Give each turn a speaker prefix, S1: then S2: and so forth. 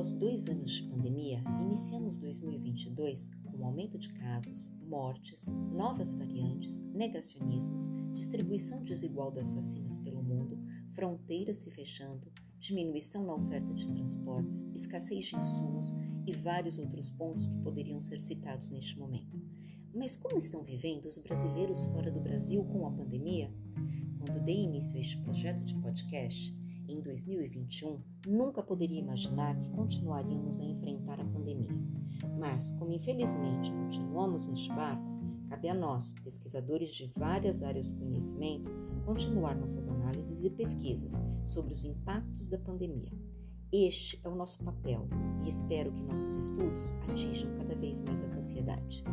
S1: Após dois anos de pandemia, iniciamos 2022 com aumento de casos, mortes, novas variantes, negacionismos, distribuição desigual das vacinas pelo mundo, fronteiras se fechando, diminuição na oferta de transportes, escassez de insumos e vários outros pontos que poderiam ser citados neste momento. Mas como estão vivendo os brasileiros fora do Brasil com a pandemia? Quando dei início a este projeto de podcast, em 2021, nunca poderia imaginar que continuaríamos a enfrentar a pandemia. Mas, como infelizmente continuamos neste barco, cabe a nós, pesquisadores de várias áreas do conhecimento, continuar nossas análises e pesquisas sobre os impactos da pandemia. Este é o nosso papel e espero que nossos estudos atinjam cada vez mais a sociedade.